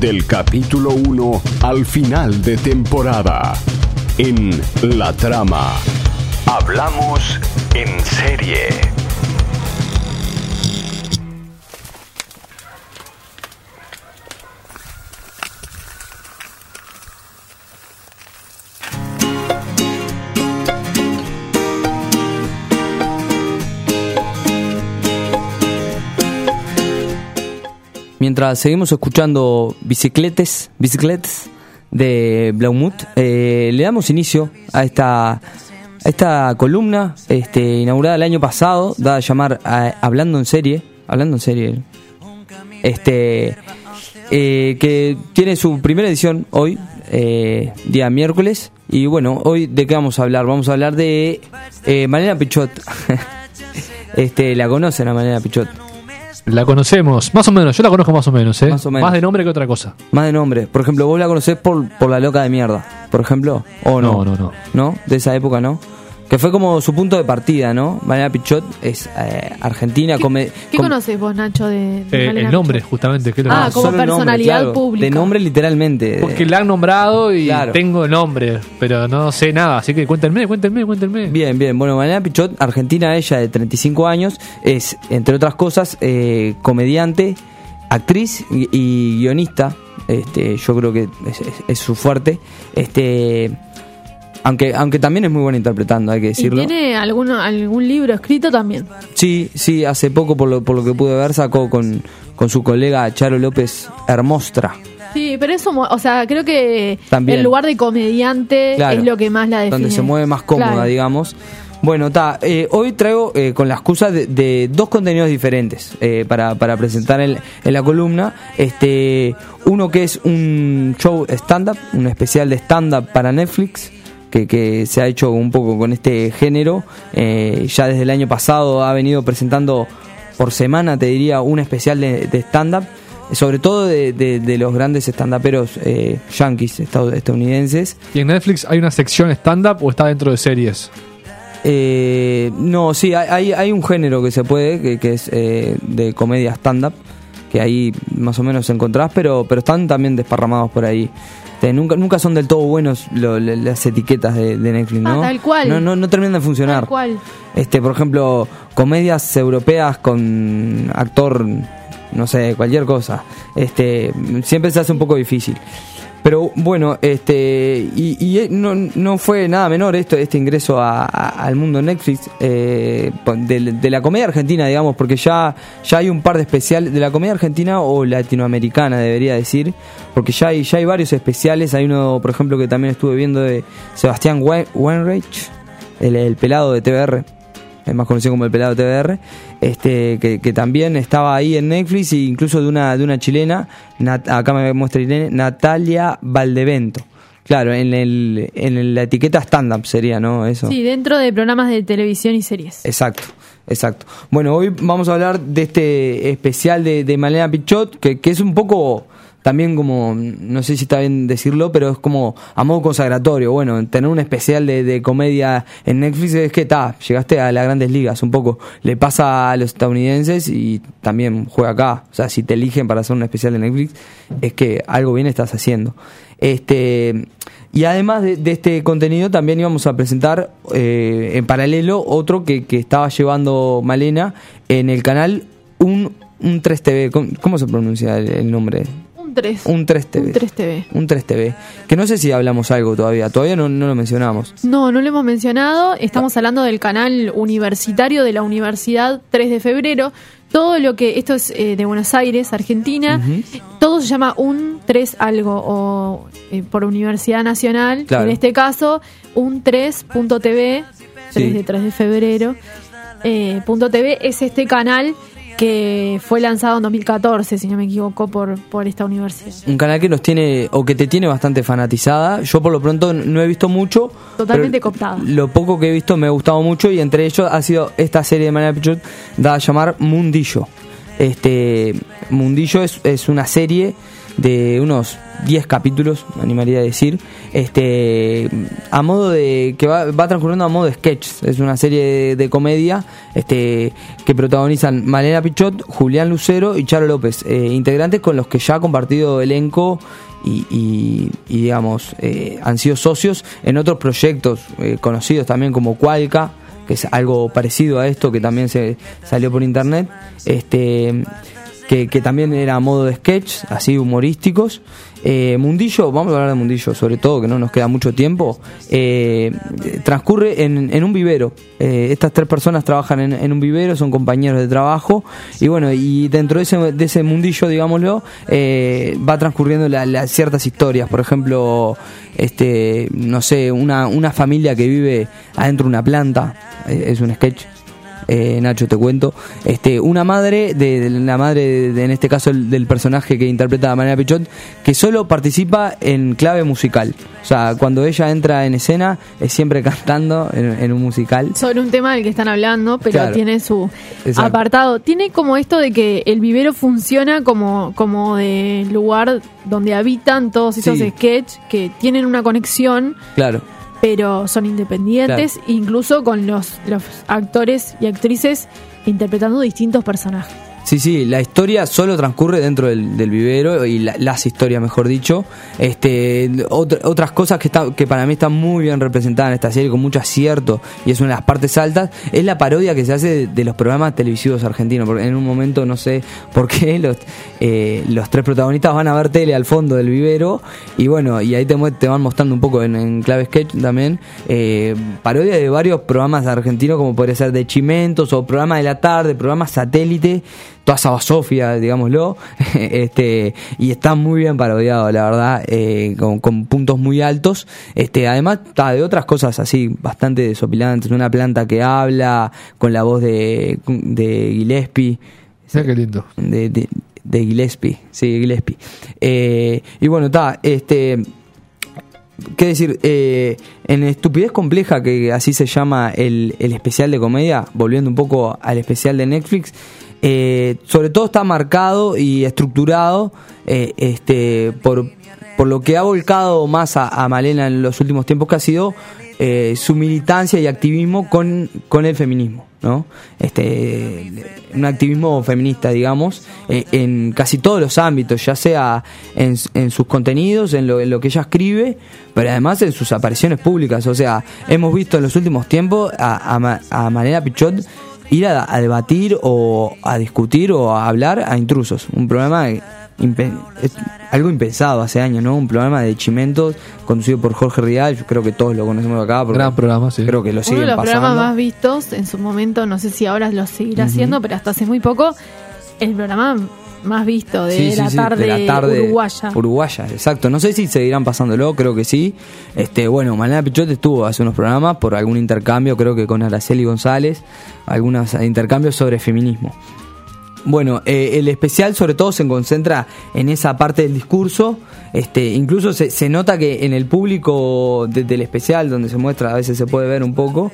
del capítulo 1 al final de temporada. En La Trama. Hablamos en serie. Mientras seguimos escuchando bicicletes, bicicletes de Blaumut, eh, le damos inicio a esta, a esta columna este, inaugurada el año pasado, dada a llamar a- Hablando en serie, hablando en serie, este, eh, que tiene su primera edición hoy, eh, día miércoles, y bueno, hoy de qué vamos a hablar, vamos a hablar de eh, Pichot, este, la conocen a Malena Pichot. La conocemos, más o menos, yo la conozco más o menos, ¿eh? Más o menos. de nombre que otra cosa. Más de nombre. Por ejemplo, vos la conocés por, por la loca de mierda, por ejemplo. ¿O no? No, no, no. ¿No? De esa época, ¿no? Que fue como su punto de partida, ¿no? Mariana Pichot es eh, argentina. come- ¿Qué com- conoces vos, Nacho, de, de Eh, Malena el nombre, Pichot? justamente. Lo Ah, como solo el nombre, personalidad claro, pública. De nombre literalmente. Porque la han nombrado y Claro. tengo el nombre, pero no sé nada, así que cuéntenme, cuéntenme, cuéntenme. Bien, bien. Bueno, Mariana Pichot, argentina, ella de 35 años, es, entre otras cosas, eh, comediante, actriz y, y guionista. Este, yo creo que es, es- es su fuerte. Este, aunque, aunque también es muy buena interpretando, hay que ¿Y decirlo. tiene algún, algún libro escrito también? Sí, sí, hace poco, por lo, por lo que pude ver, sacó con, con su colega Charo López Hermostra. Sí, pero eso, o sea, creo que También. el lugar de comediante Claro, es lo que más la define. donde se mueve más cómoda, Claro. digamos. Bueno, está. hoy traigo eh, con la excusa de, de dos contenidos diferentes eh, para, para presentar en, en la columna. Este, uno que es un show stand-up, un especial de stand-up para Netflix. Que, que se ha hecho un poco con este género. Eh, ya desde el año pasado ha venido presentando por semana, te diría, un especial de, de stand-up. Sobre todo de, de- de los grandes stand-uperos eh, yankees, estad- estadounidenses. ¿Y en Netflix hay una sección stand-up o está dentro de series? Eh, no, sí, hay, hay, un género que se puede, que, que es eh, de comedia stand-up, que ahí más o menos encontrás, pero, pero están también desparramados por ahí. Este, nunca, nunca son del todo buenos lo- le- las etiquetas de, de Netflix, Ah, ¿no? tal cual. No, no, no terminan de funcionar. Tal cual. Este, por ejemplo, comedias europeas con actor, no sé, cualquier cosa. Este, siempre se hace un poco difícil. Pero bueno, este, y, y no, no fue nada menor esto, este ingreso al mundo Netflix eh, de, la comedia argentina, digamos, porque ya, ya hay un par de especiales de la comedia argentina o latinoamericana, debería decir, porque ya hay, ya hay varios especiales. Hay uno, por ejemplo, que también estuve viendo de Sebastián Weinreich, el, el pelado de TBR, es más conocido como el pelado TBR, este, que, que también estaba ahí en Netflix, e incluso de una, de una chilena, Nat- acá me muestra Irene, Natalia Valdevento. Claro, en, el, en la etiqueta stand-up sería, ¿no? Eso. Sí, dentro de programas de televisión y series. Exacto, exacto. Bueno, hoy vamos a hablar de este especial de, de Malena Pichot, que, que es un poco también como, no sé si está bien decirlo, pero es como a modo consagratorio. Bueno, tener un especial de, de comedia en Netflix es que está, llegaste a las grandes ligas un poco. Le pasa a los estadounidenses y también juega acá. O sea, si te eligen para hacer un especial de Netflix, es que algo bien estás haciendo. Este. Y además de, este contenido también íbamos a presentar eh, en paralelo otro que, que estaba llevando Malena en el canal un, un 3TV. ¿Cómo, se pronuncia el nombre? Un 3. Un 3TV. Un 3TV. Un 3TV. Que no sé si hablamos algo todavía. Todavía no, no lo mencionamos. No, no lo hemos mencionado. Estamos hablando del canal universitario de la Universidad 3 de Febrero. Todo lo que, esto es eh, de Buenos Aires, Argentina, todo se llama un 3 algo, o eh, por Universidad Nacional, Claro. en este caso, un 3.tv, 3 Sí. de 3 de febrero, eh, punto .tv es este canal que fue lanzado en 2014, si no me equivoco, por, por esta universidad. Un canal que nos tiene, o que te tiene bastante fanatizada. Yo por lo pronto no he visto mucho. Totalmente cooptada. Lo poco que he visto me ha gustado mucho y entre ellos ha sido esta serie de Manera Pichot dada a llamar Mundillo. Este Mundillo es, es una serie de unos 10 capítulos, me animaría a decir, este, a modo de, que va, va transcurriendo a modo de sketch, es una serie de, comedia este, que protagonizan Malena Pichot, Julián Lucero y Charo López, eh, integrantes con los que ya ha compartido elenco y, y- y, digamos, eh, han sido socios en otros proyectos eh, conocidos también como Cualca, que es algo parecido a esto que también se salió por internet, este que, también era a modo de sketch, así humorísticos. Eh, Mundillo, vamos a hablar de Mundillo, sobre todo, que no nos queda mucho tiempo, eh, transcurre en, en un vivero. Eh, estas tres personas trabajan en, en un vivero, son compañeros de trabajo, y bueno, y dentro de ese, de ese mundillo, digámoslo, eh, va transcurriendo la- la- ciertas historias. Por ejemplo, este, no sé, una, una familia que vive adentro de una planta, eh, es un sketch eh, Nacho, te cuento. Este, una madre, de, de la madre, de, de- en este caso el- del personaje que interpreta María Pichot, que solo participa en clave musical. O sea, cuando ella entra en escena, es siempre cantando en, en un musical. sobre un tema del que están hablando, pero Claro. tiene su Exacto. apartado. Tiene como esto de que el vivero funciona como, como de lugar donde habitan todos esos Sí. que tienen una conexión, Claro. Pero son independientes, incluso con los, los actores y actrices interpretando distintos personajes. Sí, sí, la historia solo transcurre dentro del, vivero y la- las historias, mejor dicho. Este, otra- otras cosas que, está, que para mí están muy bien representadas en esta serie, con mucho acierto, y es una de las partes altas, es la parodia que se hace de, los programas televisivos argentinos. Porque en un momento, no sé por qué, los, eh, los tres protagonistas van a ver tele al fondo del vivero, y bueno, y ahí te, te van mostrando un poco en, clave sketch también, eh, parodia de varios programas argentinos, como podría ser de Chimentos o programa de la tarde, programas satélite toda esa basofia, digámoslo, este, y está muy bien parodiado, la verdad, eh, con, con puntos muy altos. Este, además, está de otras cosas así, bastante desopilantes, una planta que habla con la voz de, de Gillespie. Mira qué lindo. De, de, de Gillespie, sí, Gillespie. Eh, y bueno, está, este. ¿Qué decir? Eh, en Estupidez Compleja, que así se llama el, el especial de comedia, volviendo un poco al especial de Netflix, eh, sobre todo está marcado y estructurado eh, este, por, por lo que ha volcado más a, Malena en los últimos tiempos, que ha sido eh, su militancia y activismo con, con el feminismo. ¿no? Este, un activismo feminista, digamos, eh, en casi todos los ámbitos, ya sea en, en sus contenidos, en lo, en lo que ella escribe, pero además en sus apariciones públicas. O sea, hemos visto en los últimos tiempos a, a, a Malena Pichot ir a, a debatir o a discutir o a hablar a intrusos. Un programa impe- es algo impensado hace años, ¿no? Un programa de chimentos conducido por Jorge Rial, yo creo que todos lo conocemos acá. porque Gran programa, sí. Creo que lo Uno siguen de los pasando. programas más vistos en su momento, no sé si ahora lo seguirá haciendo, pero hasta hace muy poco, el programa más visto de, Sí, la, sí, tarde de la tarde uruguaya. Uruguaya, exacto. No sé si seguirán pasándolo, creo que sí. Este, bueno, Malena Pichot estuvo hace unos programas por algún intercambio, creo que con Araceli González, algunos intercambios sobre feminismo. Bueno, eh, el especial sobre todo se concentra en esa parte del discurso. Este, incluso se, se nota que en el público de- del especial, donde se muestra, a veces se puede ver un poco,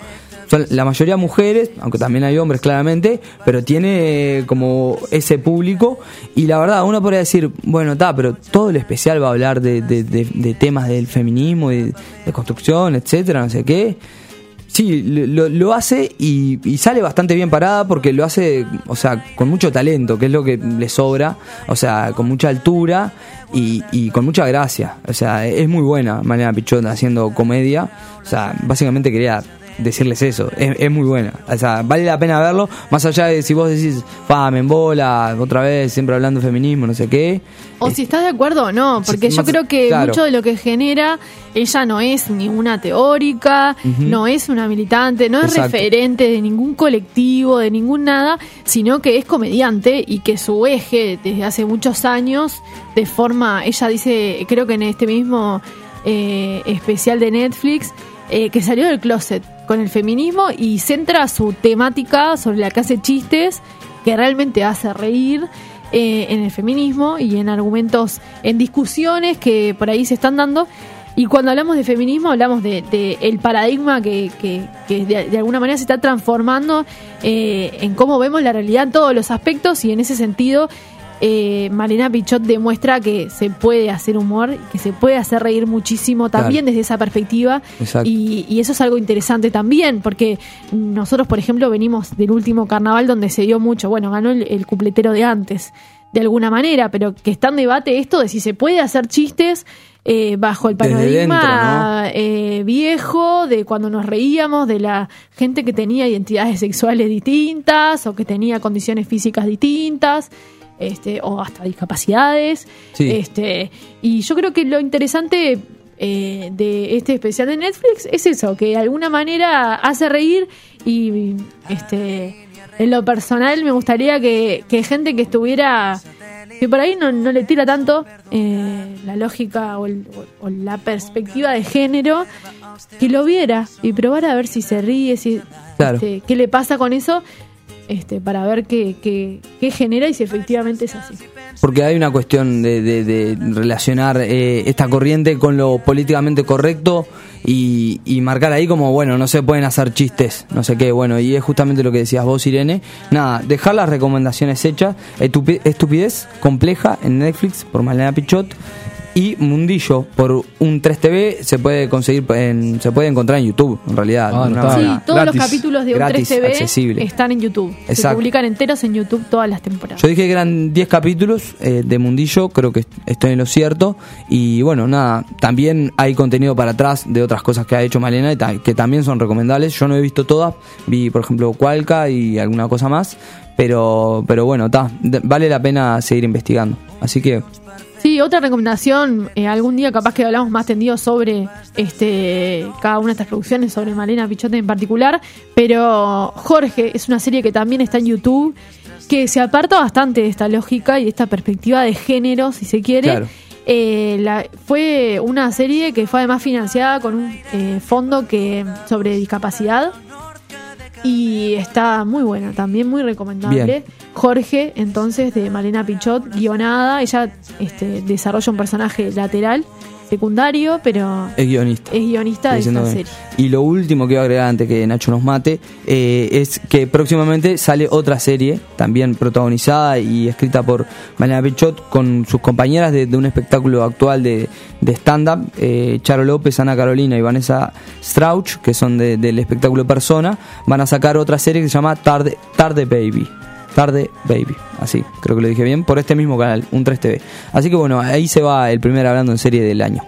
son la mayoría mujeres, aunque también hay hombres claramente, pero tiene como ese público. Y la verdad, uno podría decir, bueno, está, pero todo el especial va a hablar de, de- temas del feminismo, de construcción, etcétera, no sé qué. Sí, lo, hace y, sale bastante bien parada porque lo hace, o sea, con mucho talento, que es lo que le sobra, o sea, con mucha altura y, con mucha gracia. O sea, es muy buena Mariana Pichot haciendo comedia. O sea, básicamente quería decirles eso, es, es muy buena. O sea, vale la pena verlo, más allá de si vos decís, pa, me embola, otra vez, siempre hablando de feminismo, no sé qué. O si estás de acuerdo o no, porque yo más- creo que claro. mucho de lo que genera, ella no es ni una teórica, no es una militante, no es Exacto. referente de ningún colectivo, de ningún nada, sino que es comediante y que su eje desde hace muchos años, de forma, ella dice, creo que en este mismo eh, especial de Netflix, eh, que salió del closet con el feminismo y centra su temática sobre la que hace chistes que realmente hace reír eh, en el feminismo y en argumentos, en discusiones que por ahí se están dando. Y cuando hablamos de feminismo hablamos de, el paradigma que, que- de alguna manera se está transformando eh, en cómo vemos la realidad en todos los aspectos y en ese sentido eh, Malena Pichot demuestra que se puede hacer humor, que se puede hacer reír muchísimo también Claro. desde esa perspectiva. Y, y eso es algo interesante también, porque nosotros, por ejemplo, venimos del último carnaval donde se dio mucho, bueno, ganó el, el cupletero de antes, de alguna manera, pero que está en debate esto de si se puede hacer chistes eh, bajo el paradigma eh, viejo, de cuando nos reíamos de la gente que tenía identidades sexuales distintas o que tenía condiciones físicas distintas. Este, o hasta discapacidades. Sí. Este, y yo creo que lo interesante eh, de este especial de Netflix es eso, que de alguna manera hace reír y este en lo personal me gustaría que, que gente que estuviera que por ahí no, no le tira tanto eh, la lógica o, el- o- o la perspectiva de género que lo viera y probara a ver si se ríe si Claro. este, qué le pasa con eso este para ver qué, qué, qué genera y si efectivamente es así Porque hay una cuestión de, de- relacionar eh, esta corriente con lo políticamente correcto y, y marcar ahí como, bueno, no se pueden hacer chistes, no sé qué, bueno, y es justamente lo que decías vos, Irene. Nada, dejar las recomendaciones hechas, Estupi- Estupidez Compleja en Netflix por Malena Pichot y Mundillo por un 3TV se puede conseguir, en- se puede encontrar en YouTube, en realidad. Ah, notable. Sí, todos los capítulos de un Gratis, 3TV accesible. están en YouTube. Se Exacto. publican enteros en YouTube todas las temporadas. Yo dije que eran 10 capítulos eh, de Mundillo, creo que est- estoy en lo cierto. Y bueno, nada, también hay contenido para atrás de otras cosas que ha hecho Malena y ta- que también son recomendables. Yo no he visto todas, vi por ejemplo Cualca y alguna cosa más. Pero, pero bueno, ta, vale la pena seguir investigando. Así que, Sí, otra recomendación, eh, algún día capaz que hablamos más tendido sobre este cada una de estas producciones, sobre Malena Pichote en particular, pero Jorge es una serie que también está en YouTube, que se aparta bastante de esta lógica y de esta perspectiva de género, si se quiere. Claro. Eh, la- fue una serie que fue además financiada con un eh, fondo que sobre discapacidad y está muy buena, también muy recomendable. Bien. Jorge, entonces, de Malena Pichot, guionada. Ella este, desarrolla un personaje lateral, secundario, pero es guionista. es guionista de esta serie. Y lo último que voy a agregar antes que Nacho nos mate eh, es que próximamente sale otra serie, también protagonizada y escrita por Malena Pichot con sus compañeras de, de un espectáculo actual de, de stand-up, eh, Charo López, Ana Carolina y Vanessa Strauch, que son de- del espectáculo Persona, van a sacar otra serie que se llama Tarde, Tarde Baby. Tarde Baby, así, creo que lo dije bien, por este mismo canal, un 3TV. Así que bueno, ahí se va el primer hablando en serie del año.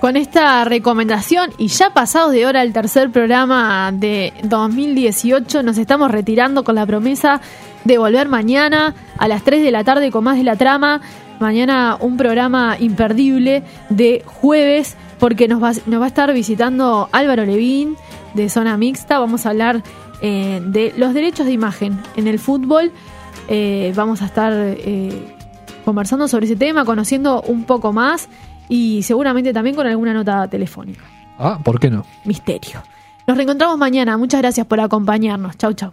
Con esta recomendación y ya pasados de hora el tercer programa de 2018, nos estamos retirando con la promesa de volver mañana a las 3 de la tarde con más de la trama. Mañana un programa imperdible de jueves porque nos va, nos va a estar visitando Álvaro Levín de Zona Mixta. Vamos a hablar eh, de los derechos de imagen en el fútbol. Eh, vamos a estar eh, conversando sobre ese tema, conociendo un poco más y seguramente también con alguna nota telefónica. Ah, ¿por qué no? Misterio. Nos reencontramos mañana. Muchas gracias por acompañarnos. Chau, chau.